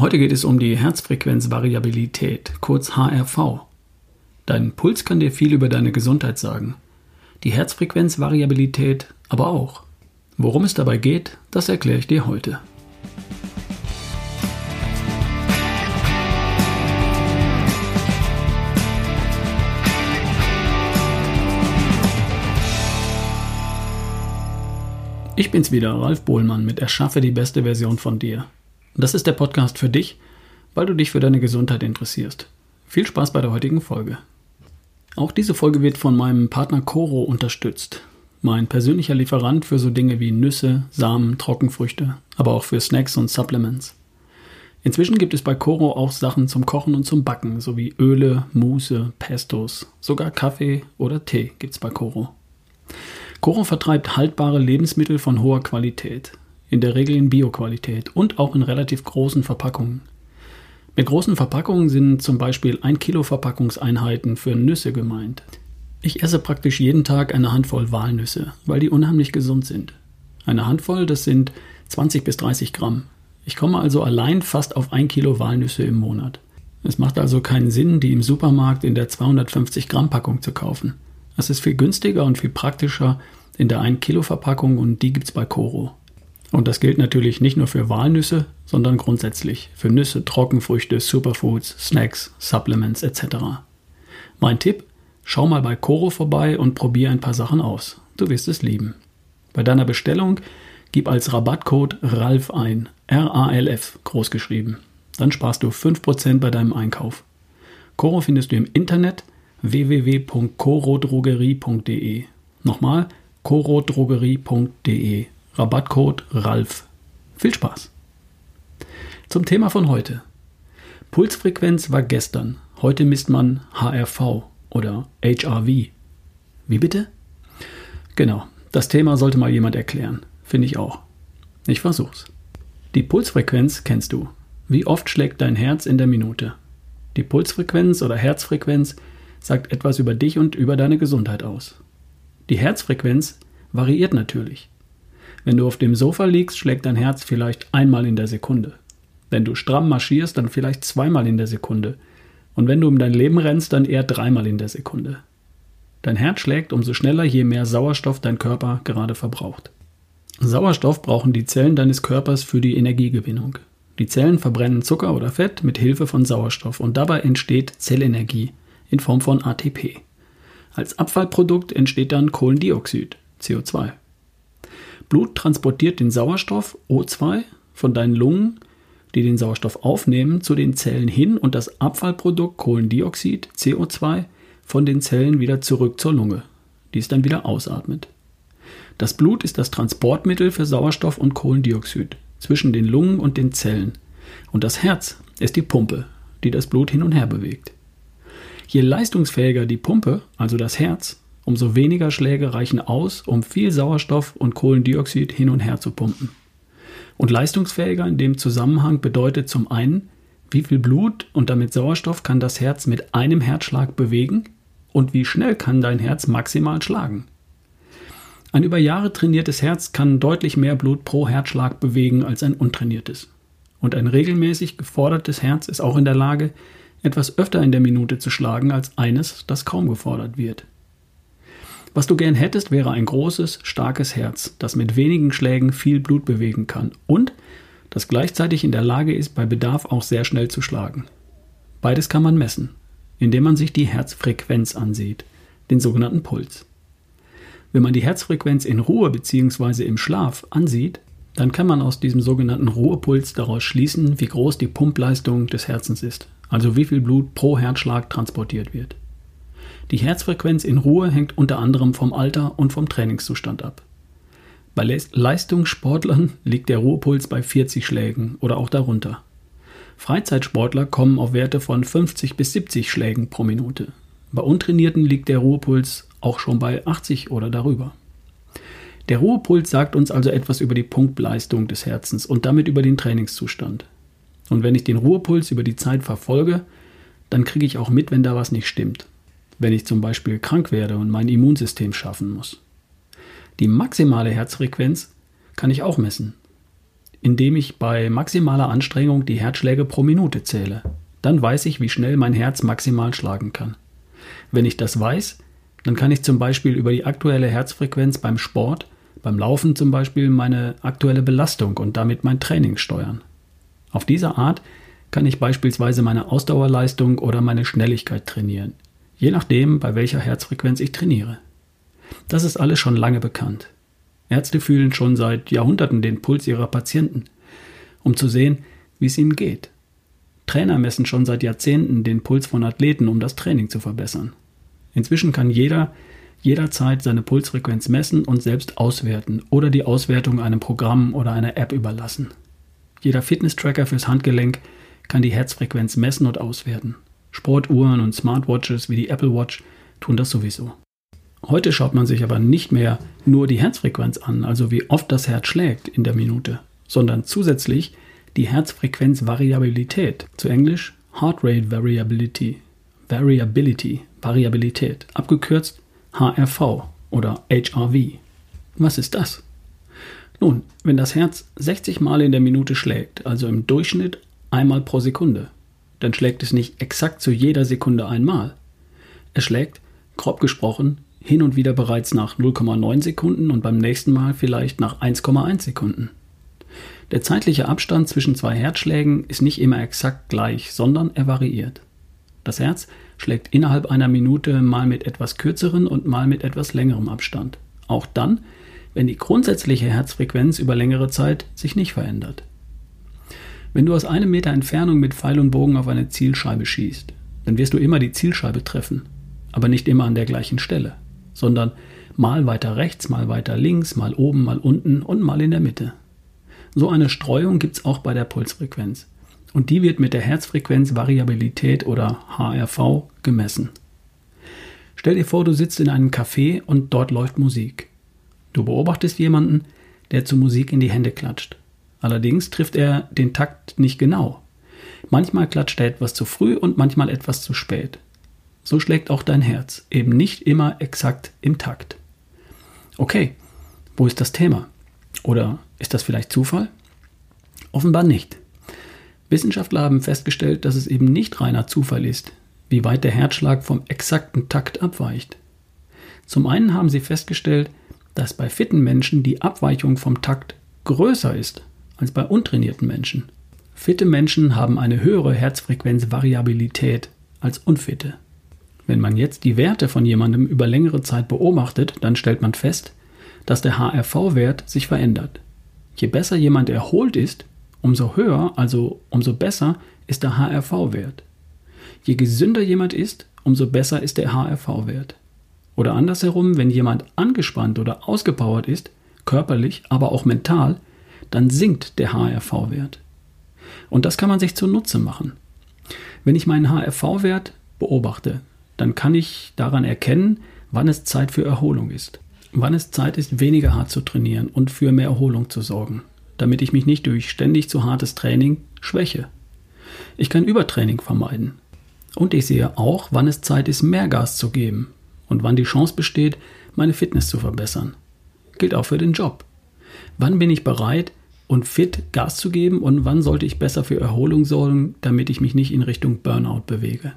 Heute geht es um die Herzfrequenzvariabilität, kurz HRV. Dein Puls kann dir viel über deine Gesundheit sagen. Die Herzfrequenzvariabilität aber auch. Worum es dabei geht, das erkläre ich dir heute. Ich bin's wieder, Ralf Bohlmann mit Erschaffe die beste Version von dir. Das ist der Podcast für dich, weil du dich für deine Gesundheit interessierst. Viel Spaß bei der heutigen Folge. Auch diese Folge wird von meinem Partner Coro unterstützt. Mein persönlicher Lieferant für so Dinge wie Nüsse, Samen, Trockenfrüchte, aber auch für Snacks und Supplements. Inzwischen gibt es bei Coro auch Sachen zum Kochen und zum Backen, sowie Öle, Muße, Pestos, sogar Kaffee oder Tee gibt's bei Coro. Coro vertreibt haltbare Lebensmittel von hoher Qualität, in der Regel in Bioqualität und auch in relativ großen Verpackungen. Mit großen Verpackungen sind zum Beispiel 1 Kilo Verpackungseinheiten für Nüsse gemeint. Ich esse praktisch jeden Tag eine Handvoll Walnüsse, weil die unheimlich gesund sind. Eine Handvoll, das sind 20 bis 30 Gramm. Ich komme also allein fast auf 1 Kilo Walnüsse im Monat. Es macht also keinen Sinn, die im Supermarkt in der 250 Gramm Packung zu kaufen. Es ist viel günstiger und viel praktischer in der 1 Kilo Verpackung und die gibt es bei Coro. Und das gilt natürlich nicht nur für Walnüsse, sondern grundsätzlich für Nüsse, Trockenfrüchte, Superfoods, Snacks, Supplements etc. Mein Tipp, schau mal bei Coro vorbei und probier ein paar Sachen aus. Du wirst es lieben. Bei deiner Bestellung gib als Rabattcode RALF ein, R-A-L-F großgeschrieben. Dann sparst du 5% bei deinem Einkauf. Coro findest du im Internet www.corodrogerie.de. Nochmal corodrogerie.de. Rabattcode RALF. Viel Spaß! Zum Thema von heute. Pulsfrequenz war gestern. Heute misst man HRV oder HRV. Wie bitte? Genau, das Thema sollte mal jemand erklären. Finde ich auch. Ich versuch's. Die Pulsfrequenz kennst du. Wie oft schlägt dein Herz in der Minute? Die Pulsfrequenz oder Herzfrequenz sagt etwas über dich und über deine Gesundheit aus. Die Herzfrequenz variiert natürlich. Wenn du auf dem Sofa liegst, schlägt dein Herz vielleicht einmal in der Sekunde. Wenn du stramm marschierst, dann vielleicht zweimal in der Sekunde. Und wenn du um dein Leben rennst, dann eher dreimal in der Sekunde. Dein Herz schlägt umso schneller, je mehr Sauerstoff dein Körper gerade verbraucht. Sauerstoff brauchen die Zellen deines Körpers für die Energiegewinnung. Die Zellen verbrennen Zucker oder Fett mit Hilfe von Sauerstoff und dabei entsteht Zellenergie, in Form von ATP. Als Abfallprodukt entsteht dann Kohlendioxid, CO2. Blut transportiert den Sauerstoff, O2, von deinen Lungen, die den Sauerstoff aufnehmen, zu den Zellen hin und das Abfallprodukt Kohlendioxid, CO2, von den Zellen wieder zurück zur Lunge, die es dann wieder ausatmet. Das Blut ist das Transportmittel für Sauerstoff und Kohlendioxid zwischen den Lungen und den Zellen. Und das Herz ist die Pumpe, die das Blut hin und her bewegt. Je leistungsfähiger die Pumpe, also das Herz, umso weniger Schläge reichen aus, um viel Sauerstoff und Kohlendioxid hin und her zu pumpen. Und leistungsfähiger in dem Zusammenhang bedeutet zum einen, wie viel Blut und damit Sauerstoff kann das Herz mit einem Herzschlag bewegen und wie schnell kann dein Herz maximal schlagen. Ein über Jahre trainiertes Herz kann deutlich mehr Blut pro Herzschlag bewegen als ein untrainiertes. Und ein regelmäßig gefordertes Herz ist auch in der Lage, etwas öfter in der Minute zu schlagen als eines, das kaum gefordert wird. Was du gern hättest, wäre ein großes, starkes Herz, das mit wenigen Schlägen viel Blut bewegen kann und das gleichzeitig in der Lage ist, bei Bedarf auch sehr schnell zu schlagen. Beides kann man messen, indem man sich die Herzfrequenz ansieht, den sogenannten Puls. Wenn man die Herzfrequenz in Ruhe bzw. im Schlaf ansieht, dann kann man aus diesem sogenannten Ruhepuls daraus schließen, wie groß die Pumpleistung des Herzens ist, also wie viel Blut pro Herzschlag transportiert wird. Die Herzfrequenz in Ruhe hängt unter anderem vom Alter und vom Trainingszustand ab. Bei Leistungssportlern liegt der Ruhepuls bei 40 Schlägen oder auch darunter. Freizeitsportler kommen auf Werte von 50 bis 70 Schlägen pro Minute. Bei Untrainierten liegt der Ruhepuls auch schon bei 80 oder darüber. Der Ruhepuls sagt uns also etwas über die Punktleistung des Herzens und damit über den Trainingszustand. Und wenn ich den Ruhepuls über die Zeit verfolge, dann kriege ich auch mit, wenn da was nicht stimmt. Wenn ich zum Beispiel krank werde und mein Immunsystem schaffen muss. Die maximale Herzfrequenz kann ich auch messen. indem ich bei maximaler Anstrengung die Herzschläge pro Minute zähle. Dann weiß ich, wie schnell mein Herz maximal schlagen kann. Wenn ich das weiß, dann kann ich zum Beispiel über die aktuelle Herzfrequenz beim Sport, beim Laufen zum Beispiel, meine aktuelle Belastung und damit mein Training steuern. Auf diese Art kann ich beispielsweise meine Ausdauerleistung oder meine Schnelligkeit trainieren, je nachdem, bei welcher Herzfrequenz ich trainiere. Das ist alles schon lange bekannt. Ärzte fühlen schon seit Jahrhunderten den Puls ihrer Patienten, um zu sehen, wie es ihnen geht. Trainer messen schon seit Jahrzehnten den Puls von Athleten, um das Training zu verbessern. Inzwischen kann jeder jederzeit seine Pulsfrequenz messen und selbst auswerten oder die Auswertung einem Programm oder einer App überlassen. Jeder Fitness-Tracker fürs Handgelenk kann die Herzfrequenz messen und auswerten. Sportuhren und Smartwatches wie die Apple Watch tun das sowieso. Heute schaut man sich aber nicht mehr nur die Herzfrequenz an, also wie oft das Herz schlägt in der Minute, sondern zusätzlich die Herzfrequenzvariabilität, zu Englisch Heart Rate Variability, Variability, Variabilität, abgekürzt HRV oder HRV. Was ist das? Nun, wenn das Herz 60 Mal in der Minute schlägt, also im Durchschnitt einmal pro Sekunde, dann schlägt es nicht exakt zu jeder Sekunde einmal. Es schlägt, grob gesprochen, hin und wieder bereits nach 0,9 Sekunden und beim nächsten Mal vielleicht nach 1,1 Sekunden. Der zeitliche Abstand zwischen zwei Herzschlägen ist nicht immer exakt gleich, sondern er variiert. Das Herz schlägt innerhalb einer Minute mal mit etwas kürzeren und mal mit etwas längerem Abstand. Auch dann, wenn die grundsätzliche Herzfrequenz über längere Zeit sich nicht verändert. Wenn du aus einem Meter Entfernung mit Pfeil und Bogen auf eine Zielscheibe schießt, dann wirst du immer die Zielscheibe treffen, aber nicht immer an der gleichen Stelle sondern mal weiter rechts, mal weiter links, mal oben, mal unten und mal in der Mitte. So eine Streuung gibt es auch bei der Pulsfrequenz. Und die wird mit der Herzfrequenzvariabilität oder HRV gemessen. Stell dir vor, du sitzt in einem Café und dort läuft Musik. Du beobachtest jemanden, der zur Musik in die Hände klatscht. Allerdings trifft er den Takt nicht genau. Manchmal klatscht er etwas zu früh und manchmal etwas zu spät so schlägt auch dein Herz, eben nicht immer exakt im Takt. Okay, wo ist das Thema? Oder ist das vielleicht Zufall? Offenbar nicht. Wissenschaftler haben festgestellt, dass es eben nicht reiner Zufall ist, wie weit der Herzschlag vom exakten Takt abweicht. Zum einen haben sie festgestellt, dass bei fitten Menschen die Abweichung vom Takt größer ist als bei untrainierten Menschen. Fitte Menschen haben eine höhere Herzfrequenzvariabilität als unfitte. Wenn man jetzt die Werte von jemandem über längere Zeit beobachtet, dann stellt man fest, dass der HRV-Wert sich verändert. Je besser jemand erholt ist, umso höher, also umso besser ist der HRV-Wert. Je gesünder jemand ist, umso besser ist der HRV-Wert. Oder andersherum, wenn jemand angespannt oder ausgepowert ist, körperlich, aber auch mental, dann sinkt der HRV-Wert. Und das kann man sich zunutze machen. Wenn ich meinen HRV-Wert beobachte, dann kann ich daran erkennen, wann es Zeit für Erholung ist. Wann es Zeit ist, weniger hart zu trainieren und für mehr Erholung zu sorgen, damit ich mich nicht durch ständig zu hartes Training schwäche. Ich kann Übertraining vermeiden. Und ich sehe auch, wann es Zeit ist, mehr Gas zu geben und wann die Chance besteht, meine Fitness zu verbessern. Gilt auch für den Job. Wann bin ich bereit und fit, Gas zu geben und wann sollte ich besser für Erholung sorgen, damit ich mich nicht in Richtung Burnout bewege?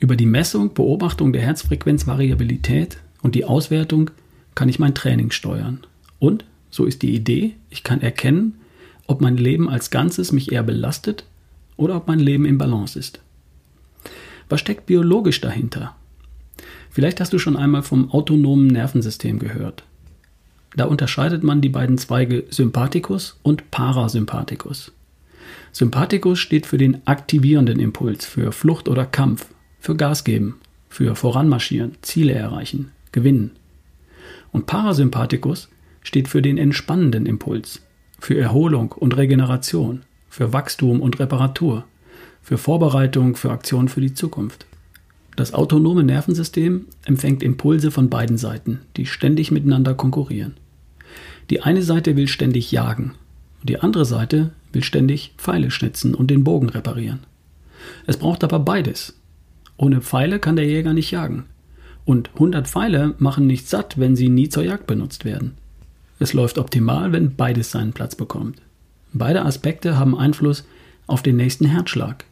Über die Messung, Beobachtung der Herzfrequenzvariabilität und die Auswertung kann ich mein Training steuern. Und, so ist die Idee, ich kann erkennen, ob mein Leben als Ganzes mich eher belastet oder ob mein Leben im Balance ist. Was steckt biologisch dahinter? Vielleicht hast du schon einmal vom autonomen Nervensystem gehört. Da unterscheidet man die beiden Zweige Sympathikus und Parasympathikus. Sympathikus steht für den aktivierenden Impuls, für Flucht oder Kampf, für Gas geben, für voranmarschieren, Ziele erreichen, gewinnen. Und Parasympathikus steht für den entspannenden Impuls, für Erholung und Regeneration, für Wachstum und Reparatur, für Vorbereitung, für Aktion für die Zukunft. Das autonome Nervensystem empfängt Impulse von beiden Seiten, die ständig miteinander konkurrieren. Die eine Seite will ständig jagen die andere Seite will ständig Pfeile schnitzen und den Bogen reparieren. Es braucht aber beides, ohne Pfeile kann der Jäger nicht jagen. Und 100 Pfeile machen nicht satt, wenn sie nie zur Jagd benutzt werden. Es läuft optimal, wenn beides seinen Platz bekommt. Beide Aspekte haben Einfluss auf den nächsten Herzschlag.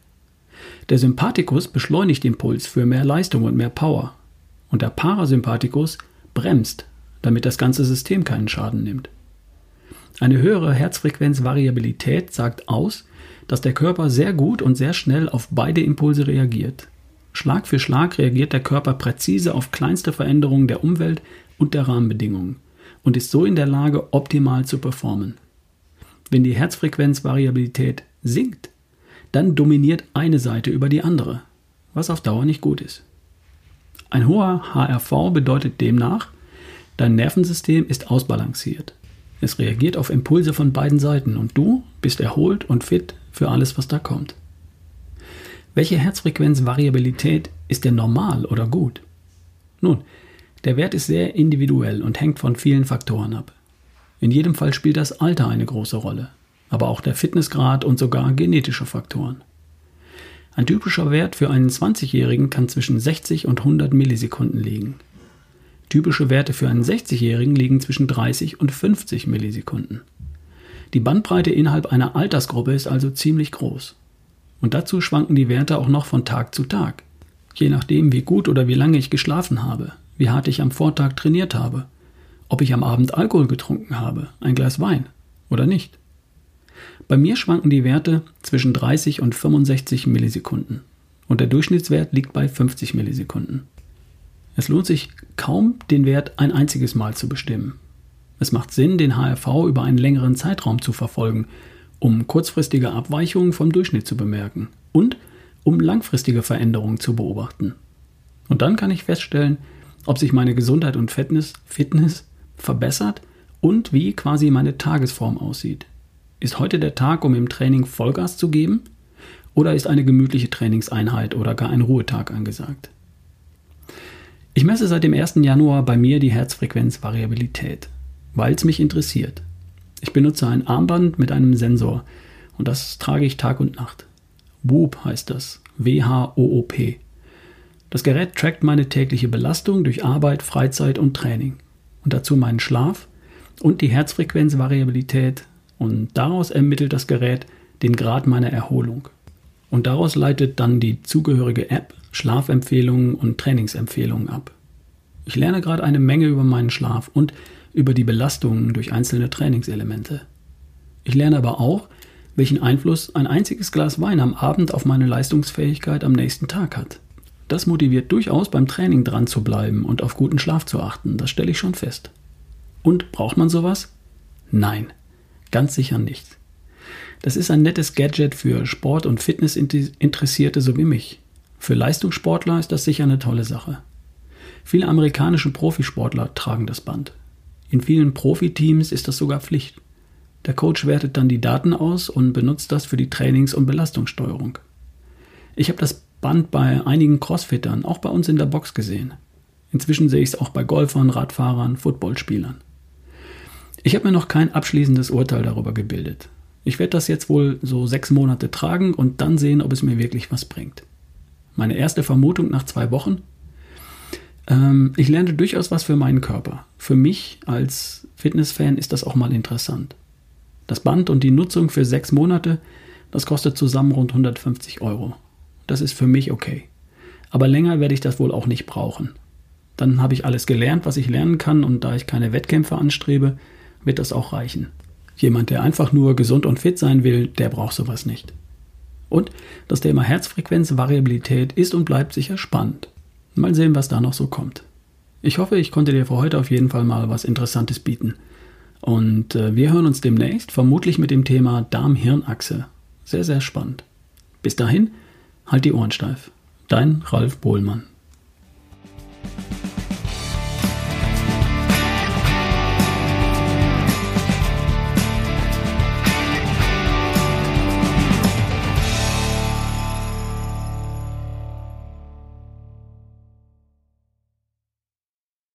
Der Sympathikus beschleunigt den Puls für mehr Leistung und mehr Power. Und der Parasympathikus bremst, damit das ganze System keinen Schaden nimmt. Eine höhere Herzfrequenzvariabilität sagt aus, dass der Körper sehr gut und sehr schnell auf beide Impulse reagiert. Schlag für Schlag reagiert der Körper präzise auf kleinste Veränderungen der Umwelt und der Rahmenbedingungen und ist so in der Lage, optimal zu performen. Wenn die Herzfrequenzvariabilität sinkt, dann dominiert eine Seite über die andere, was auf Dauer nicht gut ist. Ein hoher HRV bedeutet demnach, dein Nervensystem ist ausbalanciert. Es reagiert auf Impulse von beiden Seiten und du bist erholt und fit für alles, was da kommt. Welche Herzfrequenzvariabilität ist denn normal oder gut? Nun, der Wert ist sehr individuell und hängt von vielen Faktoren ab. In jedem Fall spielt das Alter eine große Rolle, aber auch der Fitnessgrad und sogar genetische Faktoren. Ein typischer Wert für einen 20-Jährigen kann zwischen 60 und 100 Millisekunden liegen. Typische Werte für einen 60-Jährigen liegen zwischen 30 und 50 Millisekunden. Die Bandbreite innerhalb einer Altersgruppe ist also ziemlich groß. Und dazu schwanken die Werte auch noch von Tag zu Tag. Je nachdem, wie gut oder wie lange ich geschlafen habe, wie hart ich am Vortag trainiert habe, ob ich am Abend Alkohol getrunken habe, ein Glas Wein oder nicht. Bei mir schwanken die Werte zwischen 30 und 65 Millisekunden und der Durchschnittswert liegt bei 50 Millisekunden. Es lohnt sich kaum, den Wert ein einziges Mal zu bestimmen. Es macht Sinn, den HRV über einen längeren Zeitraum zu verfolgen, um kurzfristige Abweichungen vom Durchschnitt zu bemerken und um langfristige Veränderungen zu beobachten. Und dann kann ich feststellen, ob sich meine Gesundheit und Fitness, Fitness verbessert und wie quasi meine Tagesform aussieht. Ist heute der Tag, um im Training Vollgas zu geben? Oder ist eine gemütliche Trainingseinheit oder gar ein Ruhetag angesagt? Ich messe seit dem 1. Januar bei mir die Herzfrequenzvariabilität, weil es mich interessiert. Ich benutze ein Armband mit einem Sensor und das trage ich Tag und Nacht. WHOOP heißt das. W-H-O-O-P. Das Gerät trackt meine tägliche Belastung durch Arbeit, Freizeit und Training und dazu meinen Schlaf und die Herzfrequenzvariabilität und daraus ermittelt das Gerät den Grad meiner Erholung. Und daraus leitet dann die zugehörige App Schlafempfehlungen und Trainingsempfehlungen ab. Ich lerne gerade eine Menge über meinen Schlaf und über die Belastungen durch einzelne Trainingselemente. Ich lerne aber auch, welchen Einfluss ein einziges Glas Wein am Abend auf meine Leistungsfähigkeit am nächsten Tag hat. Das motiviert durchaus beim Training dran zu bleiben und auf guten Schlaf zu achten, das stelle ich schon fest. Und braucht man sowas? Nein, ganz sicher nicht. Das ist ein nettes Gadget für Sport- und Fitnessinteressierte so wie mich. Für Leistungssportler ist das sicher eine tolle Sache. Viele amerikanische Profisportler tragen das Band. In vielen Profiteams ist das sogar Pflicht. Der Coach wertet dann die Daten aus und benutzt das für die Trainings- und Belastungssteuerung. Ich habe das Band bei einigen Crossfittern, auch bei uns in der Box gesehen. Inzwischen sehe ich es auch bei Golfern, Radfahrern, Footballspielern. Ich habe mir noch kein abschließendes Urteil darüber gebildet. Ich werde das jetzt wohl so sechs Monate tragen und dann sehen, ob es mir wirklich was bringt. Meine erste Vermutung nach zwei Wochen. Ähm, ich lerne durchaus was für meinen Körper. Für mich als Fitnessfan ist das auch mal interessant. Das Band und die Nutzung für sechs Monate, das kostet zusammen rund 150 Euro. Das ist für mich okay. Aber länger werde ich das wohl auch nicht brauchen. Dann habe ich alles gelernt, was ich lernen kann und da ich keine Wettkämpfe anstrebe, wird das auch reichen. Jemand, der einfach nur gesund und fit sein will, der braucht sowas nicht. Und das Thema Herzfrequenzvariabilität ist und bleibt sicher spannend. Mal sehen, was da noch so kommt. Ich hoffe, ich konnte dir für heute auf jeden Fall mal was Interessantes bieten. Und äh, wir hören uns demnächst, vermutlich mit dem Thema Darm-Hirn-Achse. Sehr, sehr spannend. Bis dahin, halt die Ohren steif. Dein Ralf Bohlmann.